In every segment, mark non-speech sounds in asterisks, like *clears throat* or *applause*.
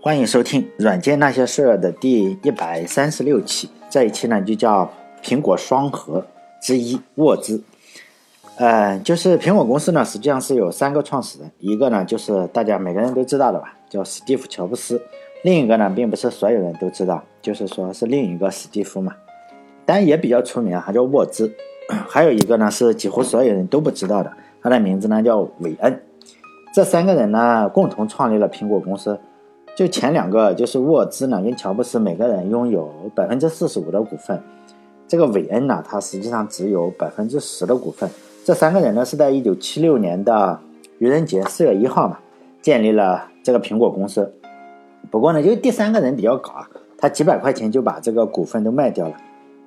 欢迎收听《软件那些事儿》的第一百三十六期。这一期呢，就叫苹果双核之一沃兹。呃，就是苹果公司呢，实际上是有三个创始人，一个呢就是大家每个人都知道的吧，叫史蒂夫·乔布斯；另一个呢，并不是所有人都知道，就是说是另一个史蒂夫嘛，但也比较出名，还叫沃兹。*clears throat* 还有一个呢，是几乎所有人都不知道的，他的名字呢叫韦恩。这三个人呢，共同创立了苹果公司。就前两个，就是沃兹呢跟乔布斯，每个人拥有百分之四十五的股份。这个韦恩呢，他实际上只有百分之十的股份。这三个人呢，是在一九七六年的愚人节四月一号嘛，建立了这个苹果公司。不过呢，就第三个人比较搞啊，他几百块钱就把这个股份都卖掉了。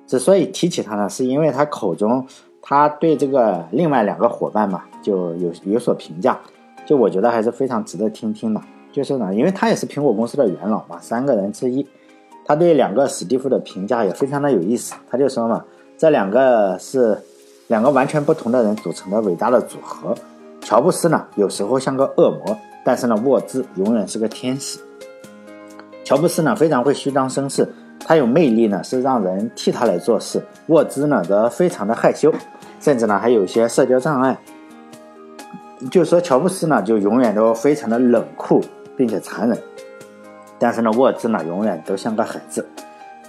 之所以提起他呢，是因为他口中他对这个另外两个伙伴嘛，就有有所评价。就我觉得还是非常值得听听的。就是呢，因为他也是苹果公司的元老嘛，三个人之一，他对两个史蒂夫的评价也非常的有意思。他就说嘛，这两个是两个完全不同的人组成的伟大的组合。乔布斯呢，有时候像个恶魔，但是呢，沃兹永远是个天使。乔布斯呢，非常会虚张声势，他有魅力呢，是让人替他来做事。沃兹呢，则非常的害羞，甚至呢，还有一些社交障碍。就说乔布斯呢，就永远都非常的冷酷。并且残忍，但是呢，沃兹呢永远都像个孩子，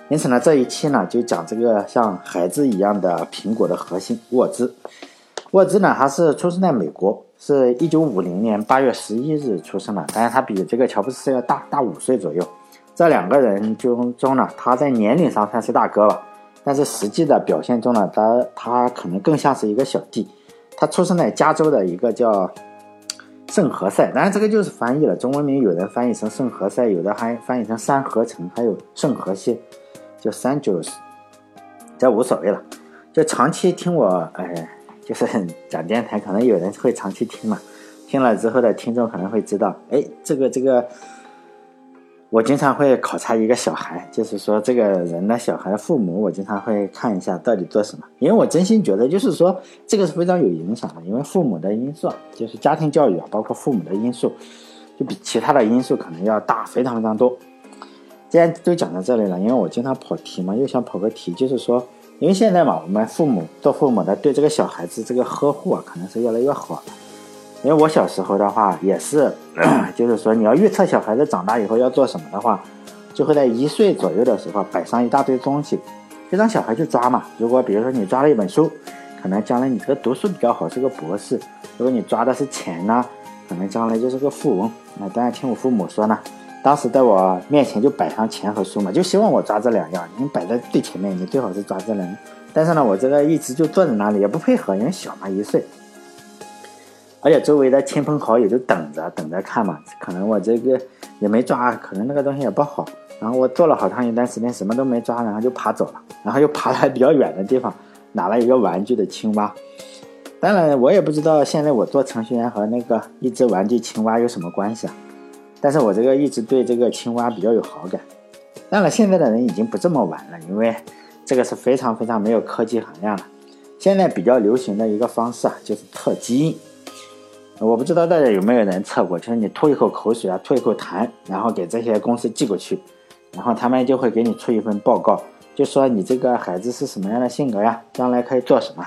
因此呢，这一期呢就讲这个像孩子一样的苹果的核心沃兹。沃兹呢，他是出生在美国，是一九五零年八月十一日出生的，但是他比这个乔布斯要大大五岁左右。这两个人中中呢，他在年龄上算是大哥吧，但是实际的表现中呢，他他可能更像是一个小弟。他出生在加州的一个叫。圣何塞，当然这个就是翻译了，中文名有人翻译成圣何塞，有的还翻译成三合城，还有圣何西，就 San Jose，这无所谓了。就长期听我，哎，就是讲电台，可能有人会长期听嘛，听了之后的听众可能会知道，哎，这个这个。我经常会考察一个小孩，就是说这个人的小孩父母，我经常会看一下到底做什么，因为我真心觉得，就是说这个是非常有影响的，因为父母的因素，就是家庭教育啊，包括父母的因素，就比其他的因素可能要大非常非常多。既然都讲到这里了，因为我经常跑题嘛，又想跑个题，就是说，因为现在嘛，我们父母做父母的对这个小孩子这个呵护啊，可能是越来越好了。因为我小时候的话也是，*clears throat* 就是说你要预测小孩子长大以后要做什么的话，就会在一岁左右的时候摆上一大堆东西，就让小孩去抓嘛。如果比如说你抓了一本书，可能将来你这个读书比较好，是个博士；如果你抓的是钱呢，可能将来就是个富翁。那当然听我父母说呢，当时在我面前就摆上钱和书嘛，就希望我抓这两样。你摆在最前面，你最好是抓这两样。但是呢，我这个一直就坐在那里也不配合，因为小嘛，一岁。而且周围的亲朋好友就等着等着看嘛，可能我这个也没抓，可能那个东西也不好。然后我做了好长一段时间什么都没抓，然后就爬走了，然后又爬来比较远的地方拿了一个玩具的青蛙。当然我也不知道现在我做程序员和那个一只玩具青蛙有什么关系啊。但是我这个一直对这个青蛙比较有好感。当然现在的人已经不这么玩了，因为这个是非常非常没有科技含量的。现在比较流行的一个方式啊，就是测基因。我不知道大家有没有人测过，就是你吐一口口水啊，吐一口痰，然后给这些公司寄过去，然后他们就会给你出一份报告，就说你这个孩子是什么样的性格呀，将来可以做什么，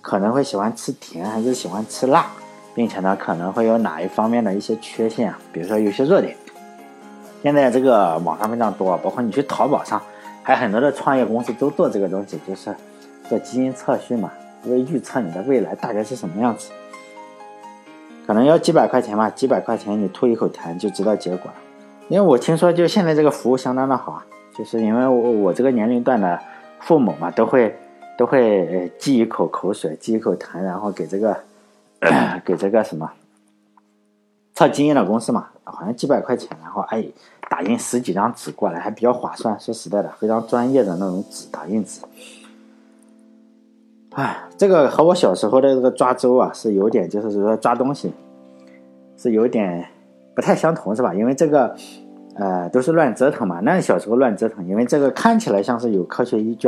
可能会喜欢吃甜还是喜欢吃辣，并且呢可能会有哪一方面的一些缺陷啊，比如说有些弱点。现在这个网上非常多，包括你去淘宝上，还有很多的创业公司都做这个东西，就是做基因测序嘛，为预测你的未来大概是什么样子。可能要几百块钱吧，几百块钱你吐一口痰就知道结果了。因为我听说，就现在这个服务相当的好啊，就是因为我我这个年龄段的父母嘛，都会都会呃寄一口口水，寄一口痰，然后给这个 *clears throat* 给这个什么测基因的公司嘛，好像几百块钱，然后哎打印十几张纸过来，还比较划算。说实在的，非常专业的那种纸，打印纸。哎，这个和我小时候的这个抓周啊是有点，就是说抓东西是有点不太相同，是吧？因为这个，呃，都是乱折腾嘛。那小时候乱折腾，因为这个看起来像是有科学依据，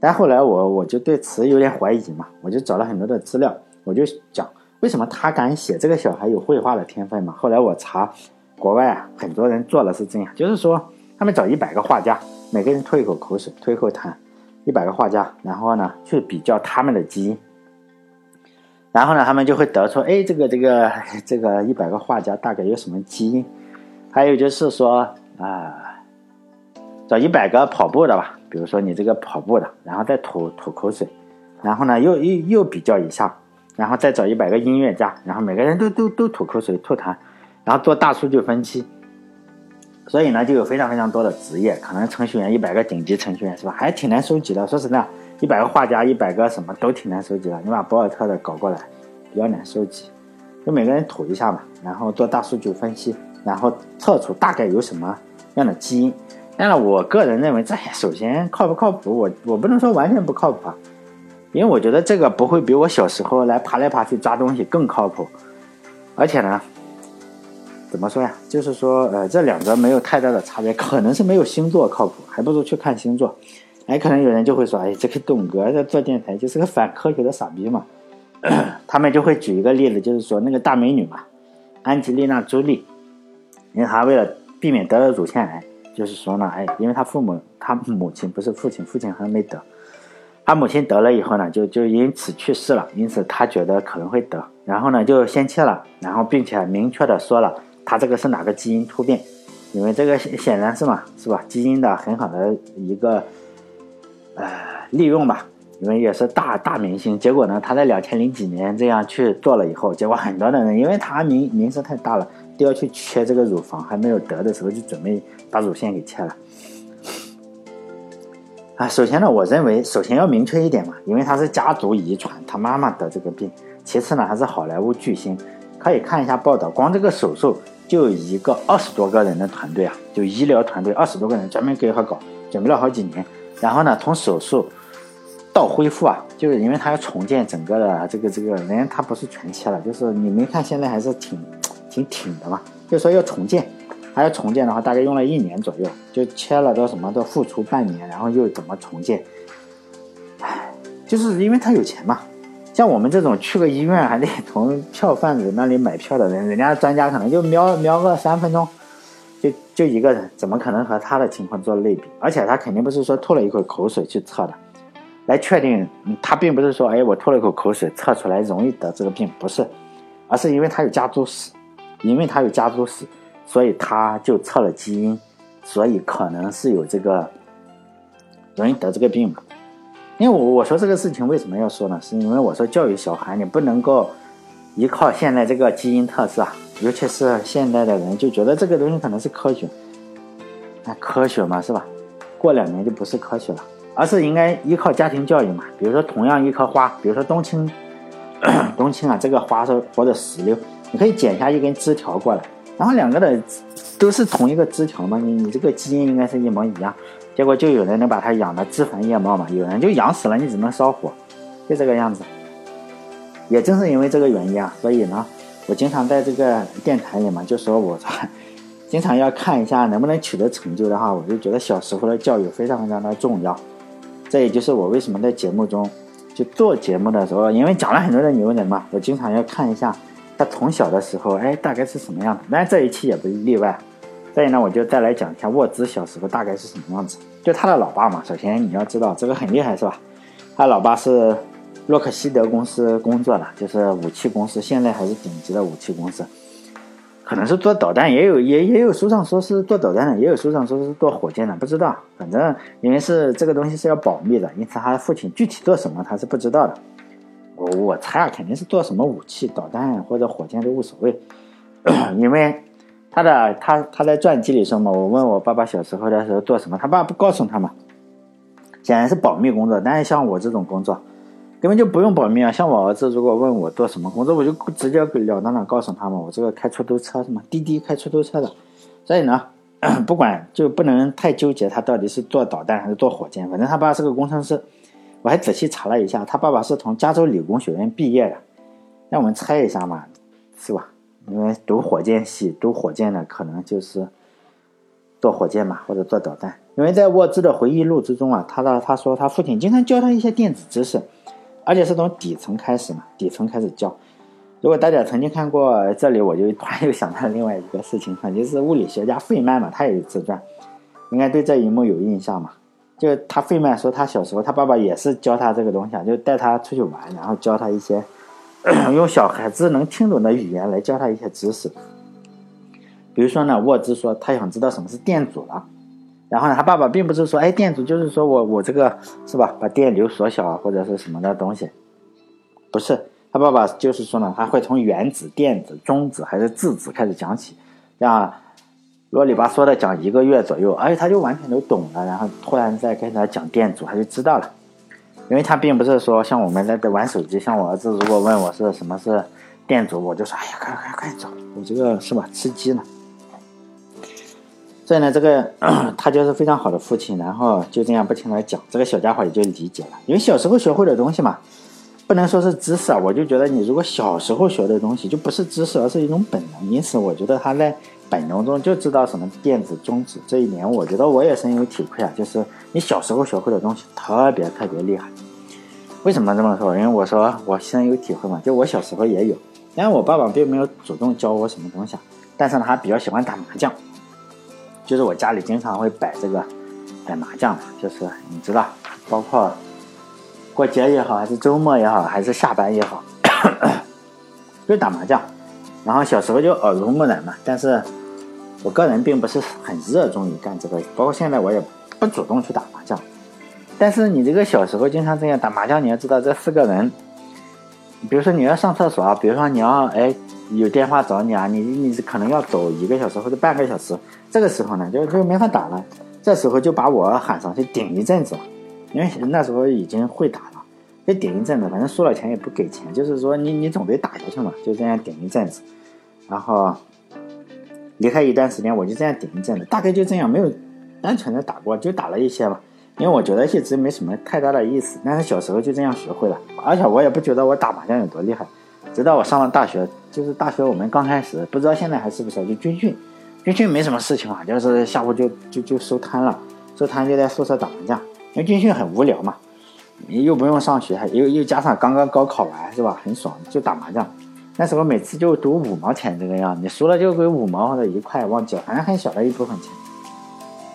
但后来我我就对词有点怀疑嘛，我就找了很多的资料，我就讲为什么他敢写这个小孩有绘画的天分嘛。后来我查国外啊，很多人做了是这样，就是说他们找一百个画家，每个人吐一口口水，吐一口痰，一百个画家，然后呢去比较他们的基因，然后呢他们就会得出，哎，这个这个这个一百个画家大概有什么基因？还有就是说啊，找一百个跑步的吧，比如说你这个跑步的，然后再吐吐口水，然后呢又又又比较一下，然后再找一百个音乐家，然后每个人都都都吐口水吐痰。然后做大数据分析，所以呢，就有非常非常多的职业，可能程序员一百个顶级程序员是吧，还挺难收集的。说实在，一百个画家，一百个什么都挺难收集的。你把博尔特的搞过来，比较难收集。就每个人吐一下嘛，然后做大数据分析，然后测出大概有什么样的基因。当然，我个人认为，这首先靠不靠谱，我我不能说完全不靠谱啊，因为我觉得这个不会比我小时候来爬来爬去抓东西更靠谱，而且呢。怎么说呀？就是说，呃，这两个没有太大的差别，可能是没有星座靠谱，还不如去看星座。哎，可能有人就会说，哎，这个董哥在做电台就是个反科学的傻逼嘛。*clears throat* 他们就会举一个例子，就是说那个大美女嘛，安吉丽娜·朱莉，因为她为了避免得了乳腺癌，就是说呢，哎，因为她父母，她母亲不是父亲，父亲还没得，她母亲得了以后呢，就就因此去世了，因此她觉得可能会得，然后呢就先切了，然后并且明确的说了。他这个是哪个基因突变？因为这个显显然是嘛，是吧？基因的很好的一个呃利用吧。因为也是大大明星，结果呢，他在两千零几年这样去做了以后，结果很多的人因为他名名声太大了，都要去切这个乳房，还没有得的时候就准备把乳腺给切了。啊，首先呢，我认为首先要明确一点嘛，因为他是家族遗传，他妈妈得这个病。其次呢，还是好莱坞巨星。可以看一下报道，光这个手术就一个二十多个人的团队啊，就医疗团队二十多个人专门给他搞，准备了好几年。然后呢，从手术到恢复啊，就是因为他要重建整个的这个这个人，他不是全切了，就是你没看现在还是挺 *tsk* 挺挺的嘛。就说要重建，还要重建的话，大概用了一年左右，就切了到什么都付出半年，然后又怎么重建？唉，就是因为他有钱嘛。像我们这种去个医院还得从票贩子那里买票的人，人家专家可能就瞄瞄个三分钟，就就一个人，怎么可能和他的情况做类比？而且他肯定不是说吐了一口口水去测的，来确定他并不是说，哎，我吐了一口口水测出来容易得这个病，不是，而是因为他有家族史，因为他有家族史，所以他就测了基因，所以可能是有这个容易得这个病嘛。因为我我说这个事情为什么要说呢？是因为我说教育小孩，你不能够依靠现在这个基因特质啊，尤其是现在的人就觉得这个东西可能是科学，那科学嘛是吧？过两年就不是科学了，而是应该依靠家庭教育嘛。比如说同样一棵花，比如说冬青，*coughs* 冬青啊，这个花是或者石榴，你可以剪下一根枝条过来，然后两个的都是同一个枝条嘛，你你这个基因应该是一模一样。结果就有人能把它养的枝繁叶茂嘛，有人就养死了，你只能烧火，就这个样子。也正是因为这个原因啊，所以呢，我经常在这个电台里嘛，就说我经常要看一下能不能取得成就的话，我就觉得小时候的教育非常非常的重要。这也就是我为什么在节目中就做节目的时候，因为讲了很多的牛人嘛，我经常要看一下他从小的时候，哎，大概是什么样的。但这一期也不例外。所以呢，我就再来讲一下沃兹小时候大概是什么样子。就他的老爸嘛，首先你要知道这个很厉害是吧？他老爸是洛克希德公司工作的，就是武器公司，现在还是顶级的武器公司。可能是做导弹，也有也也有书上说是做导弹的，也有书上说是做火箭的，不知道。反正因为是这个东西是要保密的，因此他父亲具体做什么他是不知道的。我我猜啊，肯定是做什么武器、导弹或者火箭都无所谓，*coughs* 因为。他的他他在传记里说嘛，我问我爸爸小时候的时候做什么，他爸不告诉他嘛，显然是保密工作。但是像我这种工作，根本就不用保密啊。像我儿子如果问我做什么工作，我就直接了当的告诉他嘛，我这个开出租车什么滴滴开出租车的。所以呢，*clears throat* 不管就不能太纠结他到底是做导弹还是做火箭，反正他爸是个工程师。我还仔细查了一下，他爸爸是从加州理工学院毕业的。让我们猜一下嘛，是吧？因为读火箭系、读火箭的可能就是做火箭嘛，或者做导弹。因为在沃兹的回忆录之中啊，他的他说他父亲经常教他一些电子知识，而且是从底层开始嘛，底层开始教。如果大家曾经看过这里，我就突然又想到另外一个事情哈，就是物理学家费曼嘛，他也有自传，应该对这一幕有印象嘛。就他费曼说，他小时候他爸爸也是教他这个东西啊，就带他出去玩，然后教他一些 *clears throat* 用小孩子能听懂的语言来教他一些知识。比如说呢，沃兹说他想知道什么是电阻了，然后呢，他爸爸并不是说，哎，电阻就是说我我这个是吧，把电流缩小或者是什么的东西，不是。他爸爸就是说呢，他会从原子、电子、中子还是质子开始讲起，这样啰里吧嗦的讲一个月左右，而且他就完全都懂了。然后突然再跟他讲电阻，他就知道了。因为他并不是说像我们在玩手机，像我儿子如果问我是什么是店主，我就说哎呀，快快快走，我这个是吧，吃鸡呢。所以呢，这个 *clears throat* 他就是非常好的父亲，然后就这样不停的讲，这个小家伙也就理解了，因为小时候学会的东西嘛。不能说是知识啊，我就觉得你如果小时候学的东西就不是知识，而是一种本能。因此，我觉得他在本能中就知道什么电子、中子这一点，我觉得我也深有体会啊。就是你小时候学会的东西特别特别厉害。为什么这么说？因为我说我深有体会嘛，就我小时候也有，但是我爸爸并没有主动教我什么东西啊，但是，他比较喜欢打麻将，就是我家里经常会摆这个摆麻将，就是你知道，包括。过节也好，还是周末也好，还是下班也好，*coughs* 就打麻将。然后小时候就耳濡目染嘛。但是我个人并不是很热衷于干这个，包括现在我也不主动去打麻将。但是你这个小时候经常这样打麻将，你要知道这四个人，比如说你要上厕所啊，比如说你要哎有电话找你啊，你你可能要走一个小时或者半个小时，这个时候呢就就没法打了。这时候就把我喊上去顶一阵子。因为那时候已经会打了，就顶一阵子，反正输了钱也不给钱，就是说你你总得打下去嘛，就这样顶一阵子，然后离开一段时间，我就这样顶一阵子，大概就这样，没有单纯的打过，就打了一些吧。因为我觉得一直没什么太大的意思，但是小时候就这样学会了，而且我也不觉得我打麻将有多厉害。直到我上了大学，就是大学我们刚开始，不知道现在还是不是就军训，军训没什么事情啊，就是下午就就就收摊了，收摊就在宿舍打麻将。因为军训很无聊嘛，你又不用上学，又又加上刚刚高考完是吧？很爽，就打麻将。那时候每次就赌五毛钱这个样，你输了就给五毛或者一块，忘记了，反正很小的一部分钱。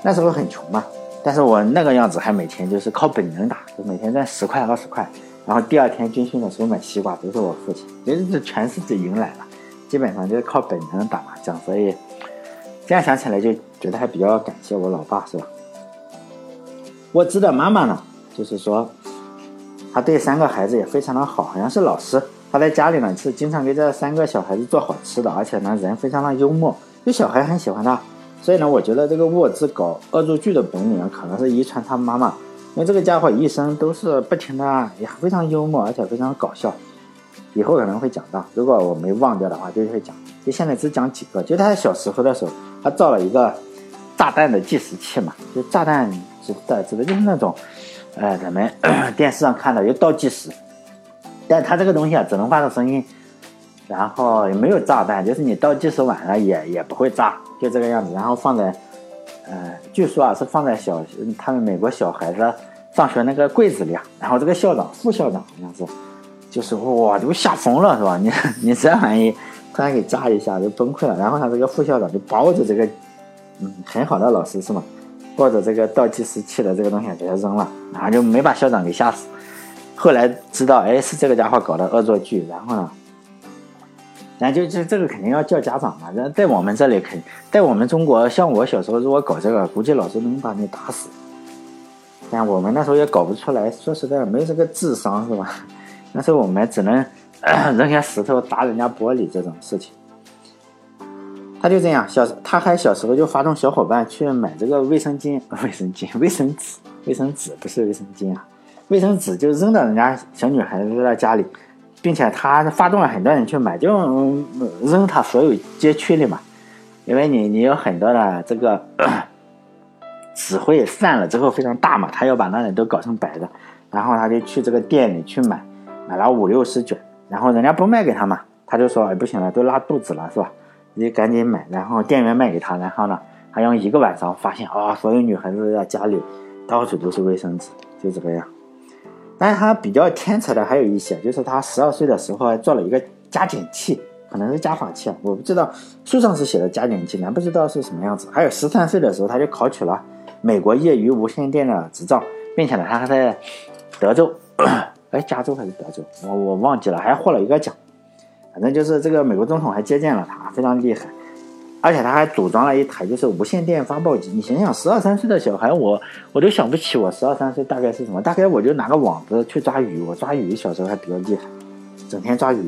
那时候很穷嘛，但是我那个样子还每天就是靠本能打，就每天赚十块二十块，然后第二天军训的时候买西瓜都是我父亲，就是这全是这赢来的，基本上就是靠本能打麻将，所以这样想起来就觉得还比较感谢我老爸是吧？沃兹的妈妈呢，就是说，她对三个孩子也非常的好，好像是老师。他在家里呢是经常给这三个小孩子做好吃的，而且呢人非常的幽默，就小孩很喜欢他。所以呢，我觉得这个沃兹搞恶作剧的本领可能是遗传他妈妈，因为这个家伙一生都是不停的，也非常幽默，而且非常搞笑。以后可能会讲到，如果我没忘掉的话，就会讲。就现在只讲几个，就他小时候的时候，他造了一个炸弹的计时器嘛，就炸弹。指的指的就是那种，呃，咱们电视上看到有倒计时，但它这个东西啊，只能发出声音，然后也没有炸弹，就是你倒计时完了也也不会炸，就这个样子。然后放在，呃，据说啊是放在小他们美国小孩子上学那个柜子里啊。然后这个校长、副校长好像是，就是哇都吓疯了是吧？你你这玩意突然给炸一下就崩溃了。然后他这个副校长就抱着这个，嗯，很好的老师是吗？抱着这个倒计时器的这个东西给他扔了，然后就没把校长给吓死。后来知道，哎，是这个家伙搞的恶作剧。然后呢，然后就就这个肯定要叫家长嘛。在在我们这里肯，在我们中国，像我小时候如果搞这个，估计老师能把你打死。但我们那时候也搞不出来，说实在，没这个智商是吧？*laughs* 那时候我们只能 *coughs* 扔下石头砸人家玻璃这种事情。他就这样，小他还小时候就发动小伙伴去买这个卫生巾、卫生巾、卫生纸、卫生纸不是卫生巾啊，卫生纸就扔到人家小女孩子的家里，并且他发动了很多人去买，就扔他所有街区里嘛，因为你你有很多的这个纸会散了之后非常大嘛，他要把那里都搞成白的，然后他就去这个店里去买，买了五六十卷，然后人家不卖给他嘛，他就说哎不行了，都拉肚子了是吧？你赶紧买，然后店员卖给他，然后呢，还用一个晚上发现啊，所有女孩子在家里到处都是卫生纸，就这个样。但是他比较天才的还有一些，就是他十二岁的时候还做了一个加减器，可能是加法器，我不知道。书上是写的加减器，咱不知道是什么样子。还有十三岁的时候，他就考取了美国业余无线电的执照，并且呢，他还在德州，*clears throat* 哎，加州还是德州，我我忘记了，还获了一个奖。反正就是这个美国总统还接见了他，非常厉害。而且他还组装了一台就是无线电发报机。你想想，十二三岁的小孩，我我都想不起我十二三岁大概是什么。大概我就拿个网子去抓鱼。我抓鱼小时候还比较厉害，整天抓鱼。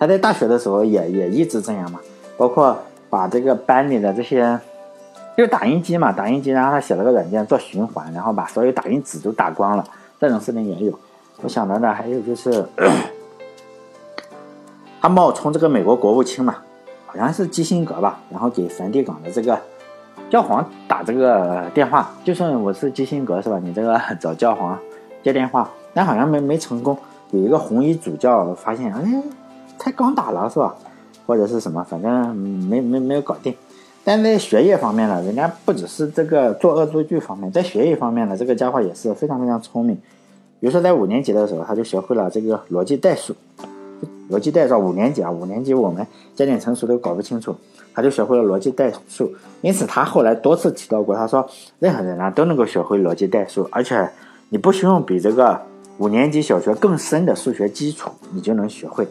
他在大学的时候也也一直这样嘛，包括把这个班里的这些，就是打印机嘛，打印机，然后他写了个软件做循环，然后把所有打印纸都打光了。这种事情也有。我想到的还有就是，*coughs* 他冒充这个美国国务卿嘛。好像是基辛格吧，然后给梵蒂冈的这个教皇打这个电话，就算我是基辛格是吧？你这个找教皇接电话，但好像没没成功。有一个红衣主教发现，哎，才刚打了是吧？或者是什么，反正没没没有搞定。但在学业方面呢，人家不只是这个做恶作剧方面，在学业方面呢，这个家伙也是非常非常聪明。比如说在五年级的时候，他就学会了这个逻辑代数。逻辑代数五年级啊，五年级我们加减乘除都搞不清楚，他就学会了逻辑代数。因此他后来多次提到过，他说任何人啊都能够学会逻辑代数，而且你不需要比这个五年级小学更深的数学基础，你就能学会。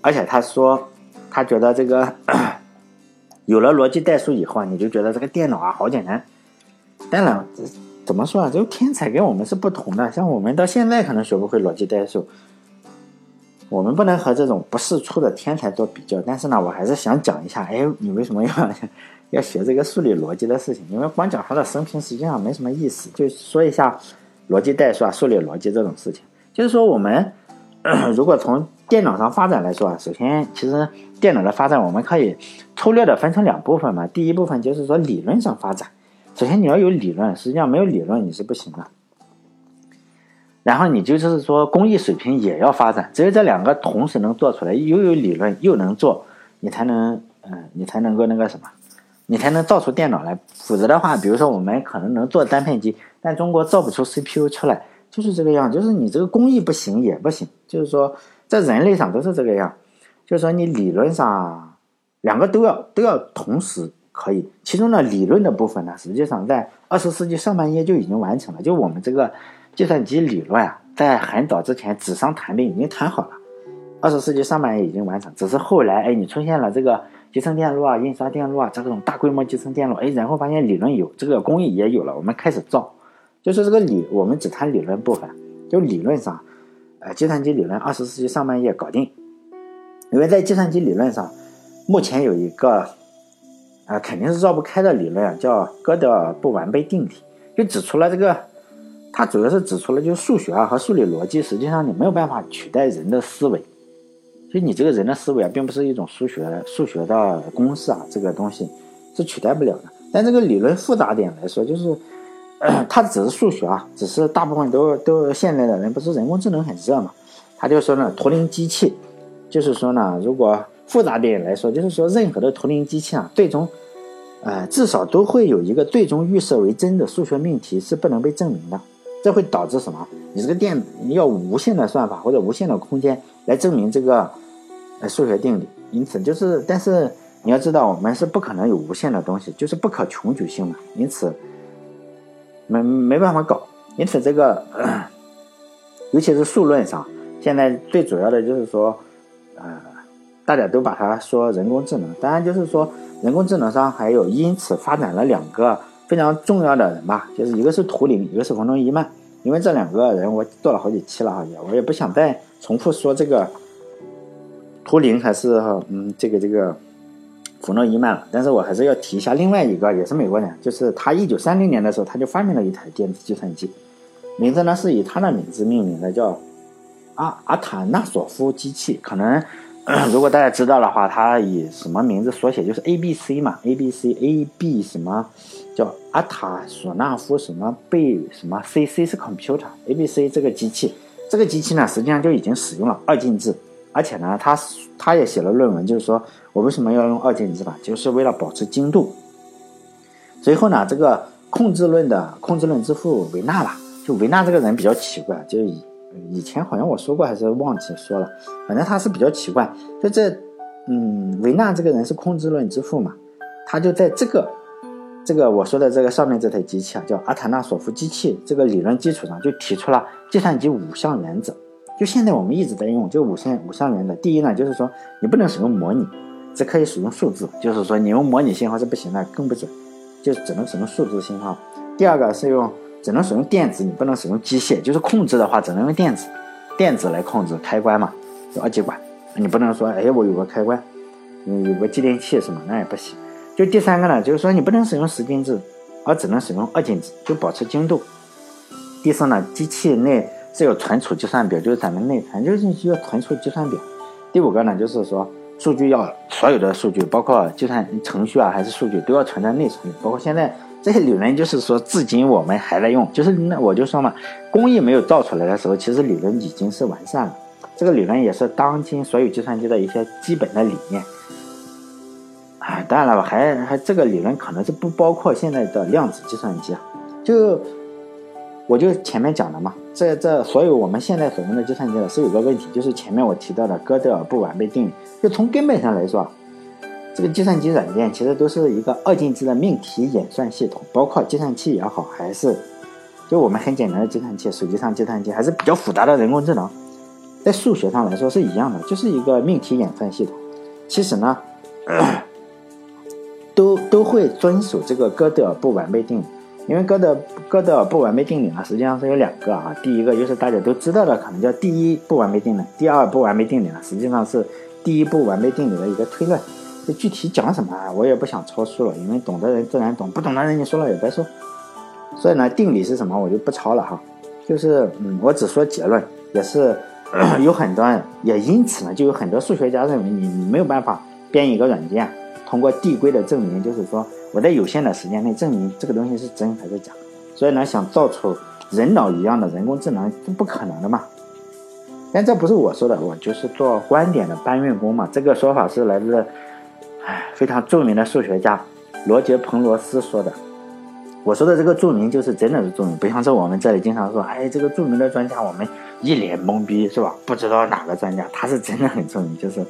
而且他说，他觉得这个有了逻辑代数以后啊，你就觉得这个电脑啊好简单。当然，怎么说啊？这个天才跟我们是不同的，像我们到现在可能学不会逻辑代数。我们不能和这种不世出的天才做比较，但是呢，我还是想讲一下，哎，你为什么要 *laughs* 要学这个数理逻辑的事情？因为光讲他的生平实际上没什么意思，就说一下逻辑代数啊、数理逻辑这种事情。就是说，我们 *coughs* 如果从电脑上发展来说啊，首先，其实电脑的发展我们可以粗略的分成两部分嘛。第一部分就是说理论上发展，首先你要有理论，实际上没有理论你是不行的。然后你就是说工艺水平也要发展，只有这两个同时能做出来，又有理论又能做，你才能，嗯，你才能够那个什么，你才能造出电脑来。否则的话，比如说我们可能能做单片机，但中国造不出 CPU 出来，就是这个样。就是你这个工艺不行也不行，就是说在人类上都是这个样。就是说你理论上两个都要都要同时可以，其中呢理论的部分呢，实际上在二十世纪上半叶就已经完成了，就我们这个。计算机理论啊，在很早之前纸上谈兵已经谈好了，二十世纪上半叶已经完成，只是后来哎，你出现了这个集成电路啊、印刷电路啊这种大规模集成电路，哎，然后发现理论有，这个工艺也有了，我们开始造，就是这个理，我们只谈理论部分，就理论上，呃，计算机理论二十世纪上半叶搞定，因为在计算机理论上，目前有一个，啊，肯定是绕不开的理论，叫哥德尔不完备定理，就指出了这个。它主要是指出了，就是数学啊和数理逻辑，实际上你没有办法取代人的思维。就你这个人的思维啊，并不是一种数学数学的公式啊，这个东西是取代不了的。但这个理论复杂点来说，就是 *clears throat* 它只是数学啊，只是大部分都都现在的人不是人工智能很热嘛？他就说呢，图灵机器，就是说呢，如果复杂点来说，就是说任何的图灵机器啊，最终，呃，至少都会有一个最终预设为真的数学命题是不能被证明的。这会导致什么？你这个电你要无限的算法或者无限的空间来证明这个呃数学定理。因此，就是但是你要知道，我们是不可能有无限的东西，就是不可穷举性嘛。因此，没没办法搞。因此，这个 *clears throat* 尤其是数论上，现在最主要的就是说，呃，大家都把它说人工智能。当然，就是说人工智能上还有因此发展了两个。非常重要的人吧，就是一个是图灵，一个是冯诺依曼。因为这两个人我做了好几期了，也我也不想再重复说这个图灵还是嗯这个这个冯诺依曼了。但是我还是要提一下另外一个，也是美国人，就是他一九三零年的时候他就发明了一台电子计算机，名字呢是以他的名字命名的，叫阿阿塔纳索夫机器，可能。*clears throat* 如果大家知道的话，它以什么名字缩写？就是 A B C 嘛，A B C A B 什么叫阿塔索纳夫什么贝什么 C C 是 computer，A B C 这个机器，这个机器呢实际上就已经使用了二进制，而且呢，他他也写了论文，就是说我为什么要用二进制吧，就是为了保持精度。随后呢，这个控制论的控制论之父维纳吧，就维纳这个人比较奇怪，就以以前好像我说过还是忘记说了，反正他是比较奇怪，就这，嗯，维纳这个人是控制论之父嘛，他就在这个这个我说的这个上面这台机器啊，叫阿塔纳索夫机器这个理论基础上，就提出了计算机五项原则。就现在我们一直在用，就五项五项原则。第一呢，就是说你不能使用模拟，只可以使用数字，就是说你用模拟信号是不行的，更不准，就只能使用数字信号。第二个是用只能使用电子，你不能使用机械，就是控制的话只能用电子，电子来控制开关嘛，就二极管，你不能说哎我有个开关，嗯有个继电器什么那也不行。就第三个呢，就是说你不能使用十进制，而只能使用二进制，就保持精度。第四呢，机器内。是有存储计算表，就是咱们内存，就是需要存储计算表。第五个呢，就是说数据要所有的数据，包括计算程序啊，还是数据，都要存在内存里。包括现在这些理论，就是说至今我们还在用。就是那我就说嘛，工艺没有造出来的时候，其实理论已经是完善了。这个理论也是当今所有计算机的一些基本的理念。啊，当然了，还还这个理论可能是不包括现在的量子计算机啊，就。我就前面讲的嘛，这这所有我们现在所用的计算机呢，是有个问题，就是前面我提到的哥德尔不完备定理。就从根本上来说，这个计算机软件其实都是一个二进制的命题演算系统，包括计算器也好，还是就我们很简单的计算器，手机上计算机，还是比较复杂的人工智能，在数学上来说是一样的，就是一个命题演算系统。其实呢，都都会遵守这个哥德尔不完备定理。因为哥德哥德尔不完备定理呢，实际上是有两个啊。第一个就是大家都知道的，可能叫第一不完备定理。第二不完备定理呢，实际上是第一不完备定理的一个推论。这具体讲什么啊？我也不想抄书了，因为懂的人自然懂，不懂的人你说了也白说。所以呢，定理是什么，我就不抄了哈。就是嗯，我只说结论，也是有很多，也因此呢，就有很多数学家认为你没有办法编一个软件，通过递归的证明，就是说。我在有限的时间内证明这个东西是真还是假，所以呢，想造出人脑一样的人工智能是不可能的嘛。但这不是我说的，我就是做观点的搬运工嘛。这个说法是来自，哎，非常著名的数学家罗杰·彭罗斯说的。我说的这个著名就是真的是著名，不像是我们这里经常说，哎，这个著名的专家，我们一脸懵逼是吧？不知道哪个专家，他是真的很著名，就是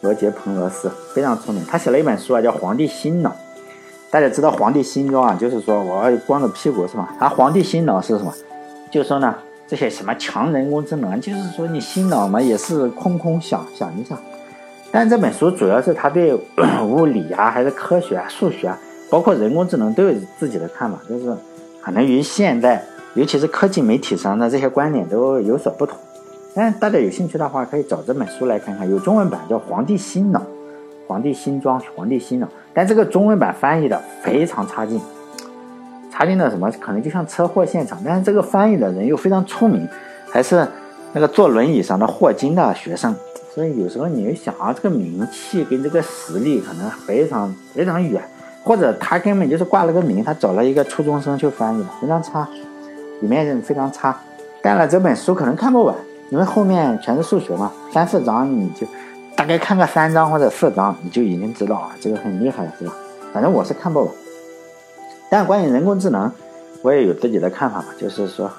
罗杰·彭罗斯，非常出名。他写了一本书啊，叫《皇帝新脑》。大家知道皇帝新装啊，就是说我要光着屁股是吧？他皇帝新脑是什么？就是说呢，这些什么强人工智能，就是说你新脑嘛，也是空空想想一下。但这本书主要是他对 *clears throat* 物理啊，还是科学、啊、数学，啊包括人工智能都有自己的看法，就是可能与现在，尤其是科技媒体上的这些观点都有所不同。但大家有兴趣的话，可以找这本书来看看，有中文版叫《皇帝新脑》。皇帝新装，皇帝新脑，但这个中文版翻译的非常差劲，差劲的什么？可能就像车祸现场。但是这个翻译的人又非常出名，还是那个坐轮椅上的霍金的学生。所以有时候你想啊，这个名气跟这个实力可能非常非常远，或者他根本就是挂了个名，他找了一个初中生去翻译的，非常差，里面非常差。带了这本书可能看不完，因为后面全是数学嘛，三四章你就。大概看个三章或者四章，你就已经知道啊，这个很厉害了，是吧？反正我是看不完。但关于人工智能，我也有自己的看法嘛，就是说，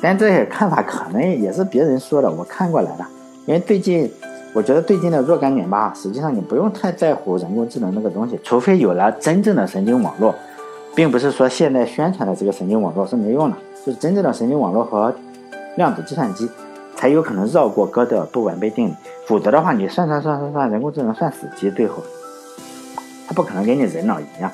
但这些看法可能也是别人说的，我看过来的。因为最近，我觉得最近的若干年吧，实际上你不用太在乎人工智能那个东西，除非有了真正的神经网络，并不是说现在宣传的这个神经网络是没用的，就是真正的神经网络和量子计算机。才有可能绕过哥德尔不完备定理，否则的话，你算算算算算，人工智能算死机，最后，他不可能跟你人脑一样。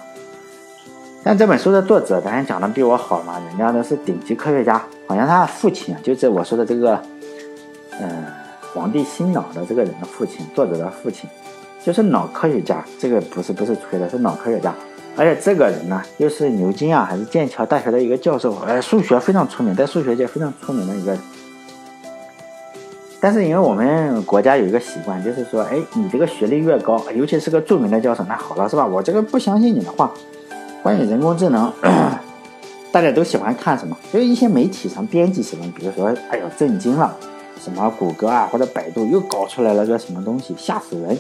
但这本书的作者当然讲的比我好嘛，人家都是顶级科学家，好像他父亲，就是我说的这个，嗯，皇帝新脑的这个人的父亲，作者的父亲，就是脑科学家，这个不是不是吹的，是脑科学家，而且这个人呢，又是牛津啊还是剑桥大学的一个教授，哎，数学非常出名，在数学界非常出名的一个。但是因为我们国家有一个习惯，就是说，哎，你这个学历越高，尤其是个著名的教授，那好了，是吧？我这个不相信你的话。关于人工智能，*coughs* 大家都喜欢看什么？就是一些媒体上编辑什么，比如说，哎呦，震惊了，什么谷歌啊或者百度又搞出来了个什么东西，吓死人！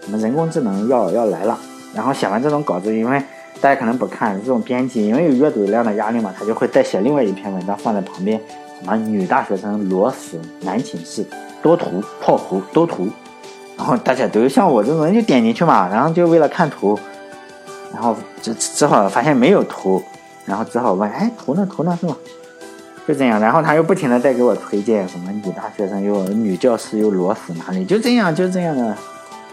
什么人工智能要要来了？然后写完这种稿子，因为大家可能不看这种编辑，因为有阅读量的压力嘛，他就会再写另外一篇文章放在旁边。什么女大学生裸死男寝室，多图破图多图，然后大家都像我这种人就点进去嘛，然后就为了看图，然后只只好发现没有图，然后只好问，哎，图呢图呢是吧？就这样，然后他又不停的在给我推荐什么女大学生又女教师又裸死哪里，就这样就这样的，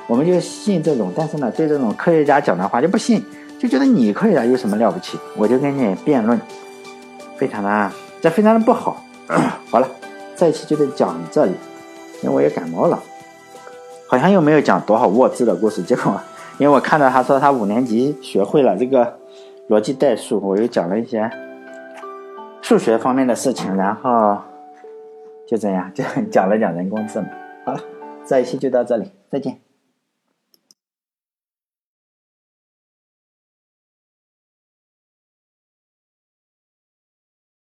我们就信这种，但是呢，对这种科学家讲的话就不信，就觉得你科学家有什么了不起？我就跟你辩论，非常的这非常的不好。*clears throat* 好了，这一期就得讲这里，因为我也感冒了，好像又没有讲多少沃兹的故事，结果因为我看到他说他五年级学会了这个逻辑代数，我又讲了一些。数学方面的事情，然后就这样就讲了讲人工智能。好了，这一期就到这里，再见。